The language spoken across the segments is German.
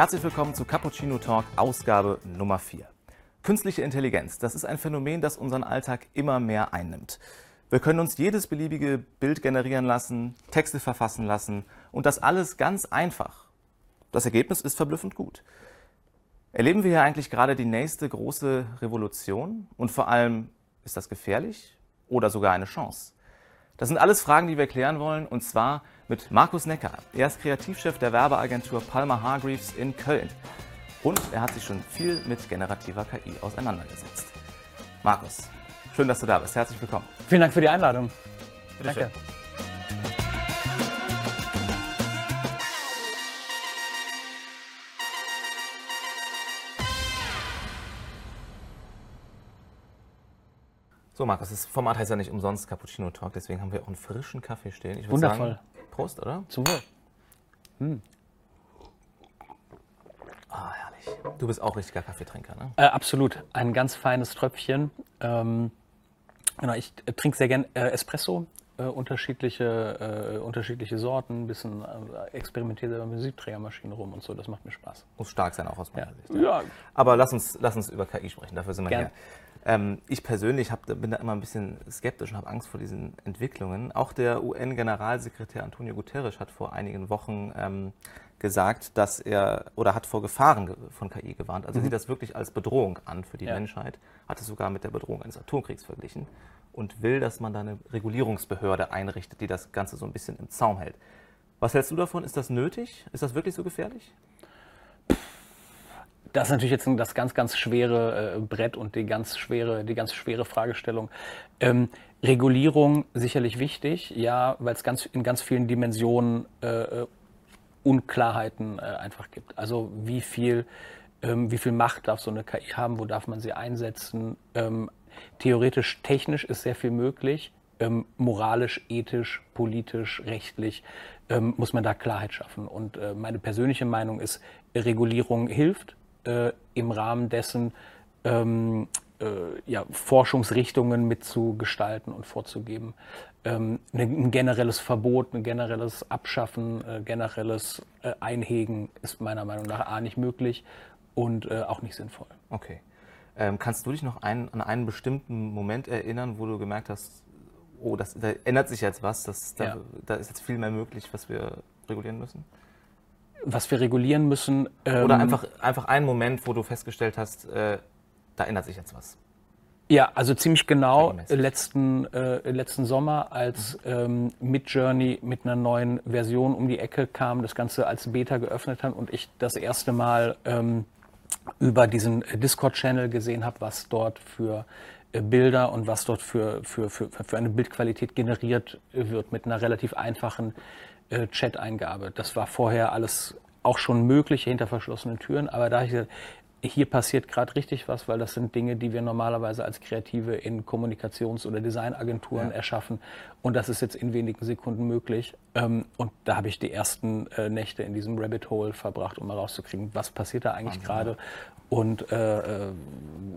Herzlich willkommen zu Cappuccino Talk, Ausgabe Nummer 4. Künstliche Intelligenz, das ist ein Phänomen, das unseren Alltag immer mehr einnimmt. Wir können uns jedes beliebige Bild generieren lassen, Texte verfassen lassen und das alles ganz einfach. Das Ergebnis ist verblüffend gut. Erleben wir hier eigentlich gerade die nächste große Revolution? Und vor allem, ist das gefährlich oder sogar eine Chance? Das sind alles Fragen, die wir klären wollen, und zwar mit Markus Necker. Er ist Kreativchef der Werbeagentur Palmer Hargreaves in Köln. Und er hat sich schon viel mit generativer KI auseinandergesetzt. Markus, schön, dass du da bist. Herzlich willkommen. Vielen Dank für die Einladung. Bitte Danke. Schön. So, Markus, das Format heißt ja nicht umsonst Cappuccino Talk, deswegen haben wir auch einen frischen Kaffee stehen. Wundervoll. Sagen, Prost, oder? Zum Wohl. Ah, herrlich. Du bist auch richtiger Kaffeetrinker, ne? Äh, absolut. Ein ganz feines Tröpfchen. Ähm, genau, ich äh, trinke sehr gern äh, Espresso, äh, unterschiedliche, äh, unterschiedliche Sorten, ein bisschen äh, experimentiere selber mit Siebträgermaschinen rum und so. Das macht mir Spaß. Muss stark sein, auch aus meiner Ja. Sicht. Ja. Aber lass uns, lass uns über KI sprechen, dafür sind wir Gern. hier. Ähm, ich persönlich hab, bin da immer ein bisschen skeptisch und habe Angst vor diesen Entwicklungen. Auch der UN-Generalsekretär Antonio Guterres hat vor einigen Wochen ähm, gesagt, dass er oder hat vor Gefahren ge- von KI gewarnt. Also er sieht das wirklich als Bedrohung an für die Mhm. Ja. Menschheit, hat es sogar mit der Bedrohung eines Atomkriegs verglichen und will, dass man da eine Regulierungsbehörde einrichtet, die das Ganze so ein bisschen im Zaum hält. Was hältst du davon? Ist das nötig? Ist das wirklich so gefährlich? Das ist natürlich jetzt das ganz, ganz schwere äh, Brett und die ganz schwere, die ganz schwere Fragestellung. Ähm, Regulierung sicherlich wichtig, ja, weil es ganz, in ganz vielen Dimensionen äh, äh, Unklarheiten äh, einfach gibt. Also wie viel, ähm, wie viel Macht darf so eine KI haben, wo darf man sie einsetzen? Ähm, theoretisch, technisch ist sehr viel möglich. Ähm, moralisch, ethisch, politisch, rechtlich ähm, muss man da Klarheit schaffen. Und äh, meine persönliche Meinung ist, Regulierung hilft äh, im Rahmen dessen, ähm, äh, ja, Forschungsrichtungen mitzugestalten und vorzugeben. Ähm, ne- ein generelles Verbot, ein generelles Abschaffen, äh, generelles äh, Einhegen ist meiner Meinung nach A nicht möglich und äh, auch nicht sinnvoll. Okay. Ähm, kannst du dich noch ein, an einen bestimmten Moment erinnern, wo du gemerkt hast, oh, das, da ändert sich jetzt was, das, da, Ja. da ist jetzt viel mehr möglich, was wir regulieren müssen? Was wir regulieren müssen. Oder ähm, einfach, einfach einen Moment, wo du festgestellt hast, äh, da ändert sich jetzt was. Ja, also ziemlich genau letzten, äh, letzten Sommer, als ähm, Midjourney mit einer neuen Version um die Ecke kam, das Ganze als Beta geöffnet hat und ich das erste Mal ähm, über diesen Discord-Channel gesehen habe, was dort für äh, Bilder und was dort für, für, für, für eine Bildqualität generiert wird mit einer relativ einfachen äh, Chat-Eingabe. Das war vorher alles auch schon möglich hinter verschlossenen Türen, aber da ich gesagt, hier passiert gerade richtig was, weil das sind Dinge, die wir normalerweise als Kreative in Kommunikations- oder Designagenturen Ja. erschaffen. Und das ist jetzt in wenigen Sekunden möglich. Ähm, und da habe ich die ersten äh, Nächte in diesem Rabbit Hole verbracht, um mal rauszukriegen, was passiert da eigentlich gerade und äh, äh,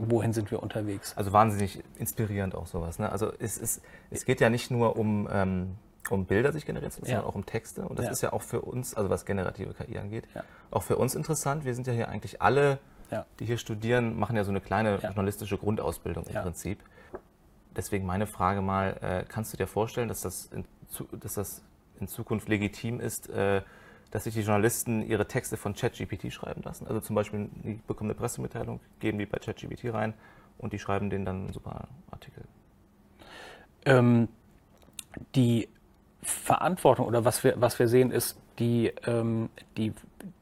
wohin sind wir unterwegs. Also wahnsinnig inspirierend auch sowas. Ne? Also es, ist, es geht ja nicht nur um, ähm, um Bilder sich generieren zu lassen, sondern auch um Texte. Und das ist ja auch für uns, also was generative KI angeht, auch für uns interessant. Wir sind ja hier eigentlich alle, die hier studieren, machen ja so eine kleine journalistische Grundausbildung im. Prinzip. Deswegen meine Frage mal, äh, kannst du dir vorstellen, dass das in, dass das in Zukunft legitim ist, äh, dass sich die Journalisten ihre Texte von ChatGPT schreiben lassen? Also zum Beispiel, die bekommen eine Pressemitteilung, geben die bei ChatGPT rein und die schreiben denen dann einen super Artikel. Ähm, die Verantwortung oder was wir, was wir sehen, ist die, ähm, die,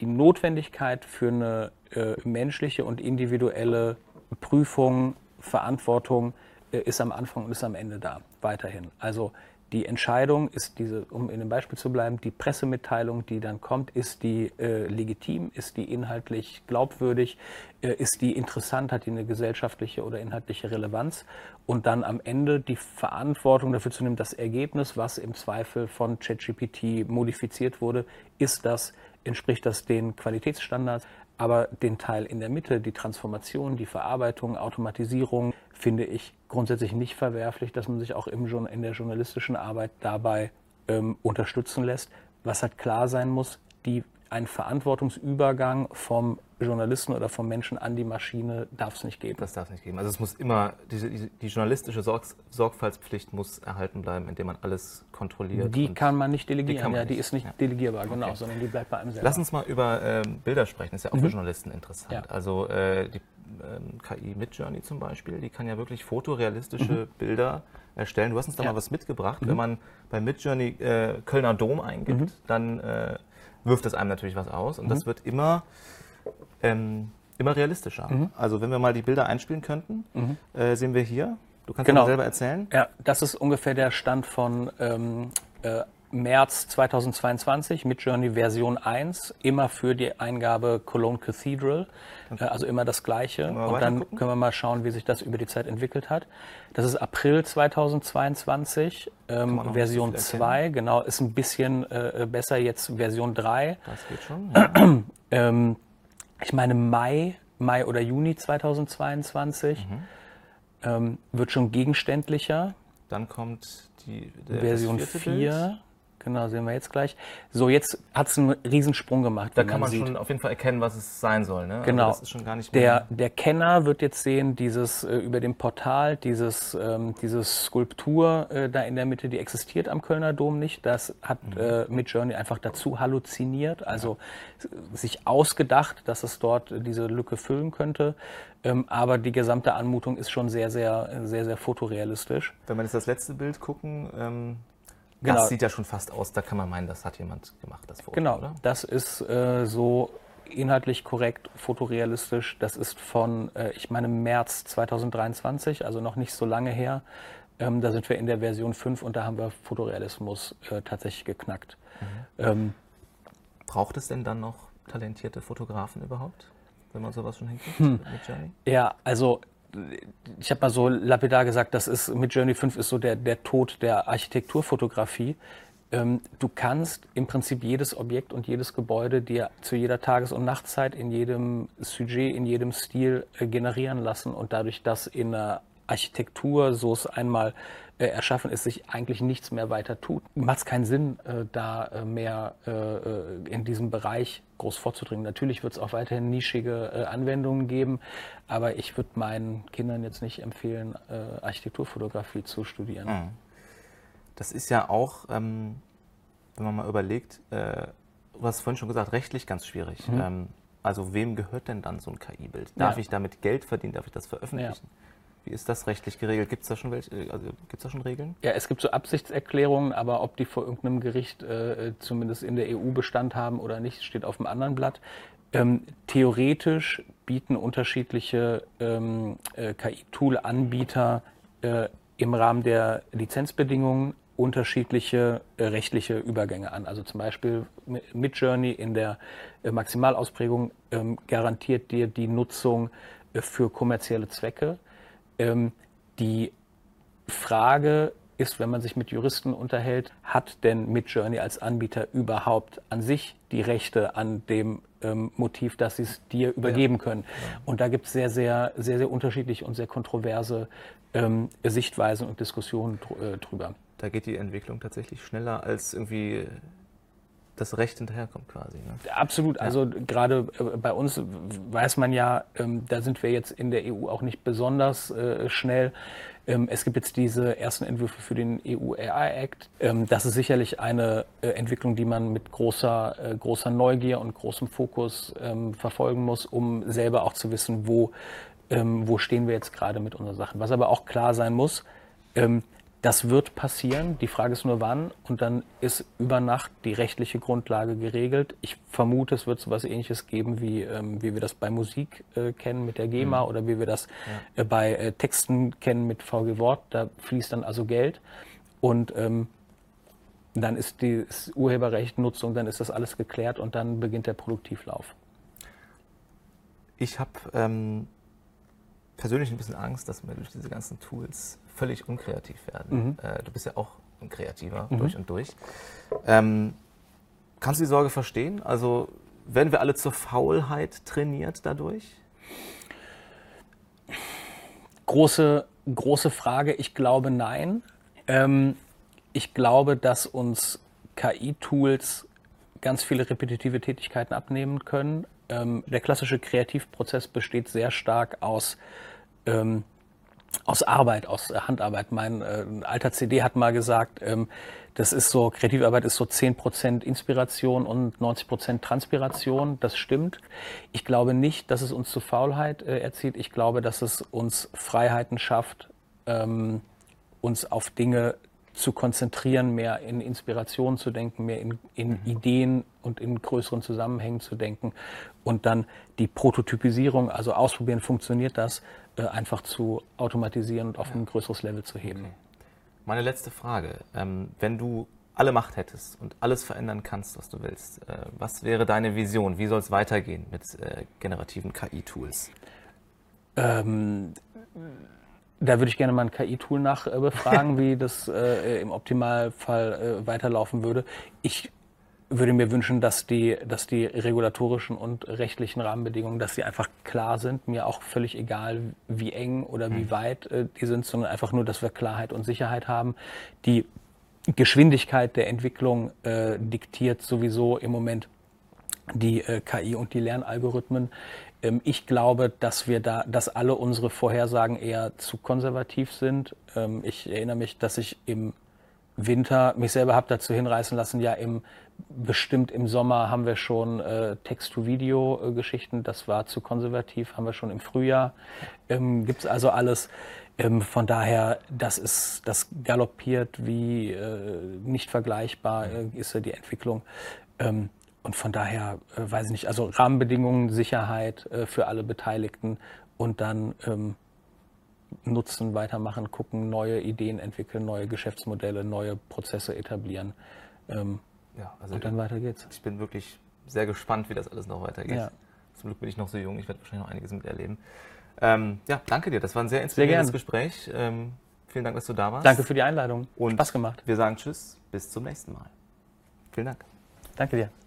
die Notwendigkeit für eine äh, menschliche und individuelle Prüfung, Verantwortung äh, ist am Anfang und ist am Ende da, weiterhin. Also die Entscheidung ist diese, um in dem Beispiel zu bleiben, die Pressemitteilung, die dann kommt, ist die äh, legitim, ist die inhaltlich glaubwürdig, äh, ist die interessant, hat die eine gesellschaftliche oder inhaltliche Relevanz und dann am Ende die Verantwortung dafür zu nehmen, das Ergebnis, was im Zweifel von ChatGPT modifiziert wurde, ist das, entspricht das den Qualitätsstandards, aber den Teil in der Mitte, die Transformation, die Verarbeitung, Automatisierung, finde ich grundsätzlich nicht verwerflich, dass man sich auch im, in der journalistischen Arbeit dabei ähm, unterstützen lässt. Was halt klar sein muss, die einen Verantwortungsübergang vom Journalisten oder vom Menschen an die Maschine darf es nicht geben. Das darf es nicht geben. Also es muss immer, die, die journalistische Sorg Sorgfaltspflicht muss erhalten bleiben, indem man alles kontrolliert. Die kann man nicht delegieren, die, man ja, die ist nicht ja. delegierbar, genau, okay. sondern die bleibt bei einem selber. Lass uns mal über ähm, Bilder sprechen, das ist ja auch Mhm. für Journalisten interessant. Ja. Also äh, die ähm, KI Midjourney zum Beispiel, die kann ja wirklich fotorealistische Bilder erstellen. Du hast uns da Mhm. Mal was mitgebracht. Wenn man bei Midjourney äh, Kölner Dom eingibt, Mhm. dann äh, wirft das einem natürlich was aus und das wird immer, ähm, immer realistischer. Mhm. Also wenn wir mal die Bilder einspielen könnten, äh, sehen wir hier. Du kannst Genau. selber erzählen. Ja, das ist ungefähr der Stand von ähm, äh, März 2022 mit Journey Version 1, immer für die Eingabe Cologne Cathedral, äh, also immer das Gleiche. Und dann gucken? können wir mal schauen, wie sich das über die Zeit entwickelt hat. Das ist April 2022, ähm, Version nicht so viel 2, genau, ist ein bisschen äh, besser jetzt Version 3. Das geht schon. Ja. Ähm, ich meine Mai, Mai oder Juni 2022 Mhm. ähm, wird schon gegenständlicher. Dann kommt die Version das vierte Bild. 4. Genau, sehen wir jetzt gleich. So, jetzt hat es einen Riesensprung gemacht. Da kann man sieht. schon auf jeden Fall erkennen, was es sein soll. Ne? Genau. Also das ist schon gar nicht Der, der Kenner wird jetzt sehen, dieses äh, über dem Portal, dieses, ähm, diese Skulptur äh, da in der Mitte, die existiert am Kölner Dom nicht. Das hat Mhm. äh, Midjourney einfach dazu halluziniert, also s- sich ausgedacht, dass es dort äh, diese Lücke füllen könnte. Ähm, aber die gesamte Anmutung ist schon sehr, sehr, sehr, sehr fotorealistisch. Wenn wir jetzt das letzte Bild gucken, ähm, Genau. das sieht ja schon fast aus, da kann man meinen, das hat jemand gemacht, das Foto, Genau, oder? das ist äh, so inhaltlich korrekt, fotorealistisch. Das ist von, äh, ich meine, März 2023, also noch nicht so lange her. Ähm, da sind wir in der Version 5 und da haben wir Fotorealismus äh, tatsächlich geknackt. Mhm. Ähm, Braucht es denn dann noch talentierte Fotografen überhaupt, wenn man sowas schon hinkriegt Hm. mit Journey? ja, also ich habe mal so lapidar gesagt, das ist mit Journey 5 ist so der, der Tod der Architekturfotografie. Ähm, du kannst im Prinzip jedes Objekt und jedes Gebäude dir zu jeder Tages- und Nachtzeit in jedem Sujet, in jedem Stil äh, generieren lassen und dadurch, dass in der Architektur, so es einmal äh, erschaffen ist, sich eigentlich nichts mehr weiter tut, macht es keinen Sinn, äh, da äh, mehr äh, äh, in diesem Bereich groß vorzudringen. Natürlich wird es auch weiterhin nischige äh, Anwendungen geben, aber ich würde meinen Kindern jetzt nicht empfehlen, Architekturfotografie zu studieren. Mhm. Das ist ja auch, ähm, wenn man mal überlegt, du hast vorhin schon gesagt, rechtlich ganz schwierig. Ähm, also wem gehört denn dann so ein KI-Bild? Darf Ja. ich damit Geld verdienen? Darf ich das veröffentlichen? Wie ist das rechtlich geregelt? Gibt es da schon welche? Also gibt da schon Regeln? Ja, es gibt so Absichtserklärungen, aber ob die vor irgendeinem Gericht äh, zumindest in der EU Bestand haben oder nicht, steht auf dem anderen Blatt. Ähm, theoretisch bieten unterschiedliche ähm, äh, KI-Tool-Anbieter äh, im Rahmen der Lizenzbedingungen unterschiedliche äh, rechtliche Übergänge an. Also zum Beispiel Midjourney in der äh, Maximalausprägung ähm, garantiert dir die Nutzung äh, für kommerzielle Zwecke. Ähm, die Frage ist, wenn man sich mit Juristen unterhält, hat denn Midjourney als Anbieter überhaupt an sich die Rechte an dem ähm, Motiv, dass sie es dir übergeben können? Und da gibt es sehr, sehr, sehr, sehr unterschiedliche und sehr kontroverse ähm, Sichtweisen und Diskussionen dr äh, drüber. Da geht die Entwicklung tatsächlich schneller, als irgendwie das Recht hinterherkommt quasi. Ne? Absolut. Also gerade äh, bei uns weiß man ja, ähm, da sind wir jetzt in der EU auch nicht besonders äh, schnell. Ähm, es gibt jetzt diese ersten Entwürfe für den EU AI Act. Ähm, das ist sicherlich eine äh, Entwicklung, die man mit großer, äh, großer Neugier und großem Fokus ähm, verfolgen muss, um selber auch zu wissen, wo, ähm, wo stehen wir jetzt gerade mit unseren Sachen. Was aber auch klar sein muss, ähm, das wird passieren. Die Frage ist nur wann. Und dann ist über Nacht die rechtliche Grundlage geregelt. Ich vermute, es wird so etwas Ähnliches geben, wie, ähm, wie wir das bei Musik äh, kennen mit der GEMA oder wie wir das äh, bei äh, Texten kennen mit VG Wort. Da fließt dann also Geld. Und ähm, dann ist die das Urheberrecht, Nutzung, dann ist das alles geklärt und dann beginnt der Produktivlauf. Ich habe ähm, persönlich ein bisschen Angst, dass wir durch diese ganzen Tools völlig unkreativ werden. Äh, du bist ja auch ein Kreativer durch und durch. Ähm, kannst du die Sorge verstehen? Also werden wir alle zur Faulheit trainiert dadurch? Große, große Frage. Ich glaube nein. Ähm, ich glaube, dass uns KI-Tools ganz viele repetitive Tätigkeiten abnehmen können. Ähm, der klassische Kreativprozess besteht sehr stark aus ähm, aus Arbeit, aus Handarbeit. Mein äh, alter CD hat mal gesagt, ähm, das ist so, Kreativarbeit ist so 10% Inspiration und 90% Transpiration. Das stimmt. Ich glaube nicht, dass es uns zu Faulheit äh, erzieht. Ich glaube, dass es uns Freiheiten schafft, ähm, uns auf Dinge zu konzentrieren, mehr in Inspiration zu denken, mehr in, in mhm. Ideen und in größeren Zusammenhängen zu denken und dann die Prototypisierung, also ausprobieren, funktioniert das, äh, einfach zu automatisieren und auf ja. ein größeres Level zu heben. Okay. Meine letzte Frage. Ähm, wenn du alle Macht hättest und alles verändern kannst, was du willst, äh, was wäre deine Vision? Wie soll es weitergehen mit äh, generativen KI-Tools? Ähm, da würde ich gerne mal ein KI-Tool nachbefragen, wie das äh, im Optimalfall äh, weiterlaufen würde. Ich würde mir wünschen, dass die, dass die regulatorischen und rechtlichen Rahmenbedingungen, dass sie einfach klar sind. Mir auch völlig egal, wie eng oder wie mhm. weit äh, die sind, sondern einfach nur, dass wir Klarheit und Sicherheit haben. Die Geschwindigkeit der Entwicklung äh, diktiert sowieso im Moment die äh, KI und die Lernalgorithmen. Ähm, ich glaube, dass wir da, dass alle unsere Vorhersagen eher zu konservativ sind. Ähm, ich erinnere mich, dass ich im Winter mich selber habe dazu hinreißen lassen, ja im bestimmt im Sommer haben wir schon äh, Text-to-Video-Geschichten, das war zu konservativ, haben wir schon im Frühjahr. Ähm, Gibt es also alles. Ähm, von daher, das ist, das galoppiert wie äh, nicht vergleichbar äh, ist ja die Entwicklung. Ähm, und von daher, äh, weiß ich nicht, also Rahmenbedingungen, Sicherheit äh, für alle Beteiligten und dann ähm, nutzen, weitermachen, gucken, neue Ideen entwickeln, neue Geschäftsmodelle, neue Prozesse etablieren. Ähm, ja, also und dann weiter geht's. Ich bin wirklich sehr gespannt, wie das alles noch weitergeht. Ja. Zum Glück bin ich noch so jung, ich werde wahrscheinlich noch einiges miterleben. Ähm, ja, danke dir. Das war ein sehr inspirierendes sehr Gespräch. Ähm, vielen Dank, dass du da warst. Danke für die Einladung. Und Spaß gemacht. Wir sagen Tschüss, bis zum nächsten Mal. Vielen Dank. Danke dir.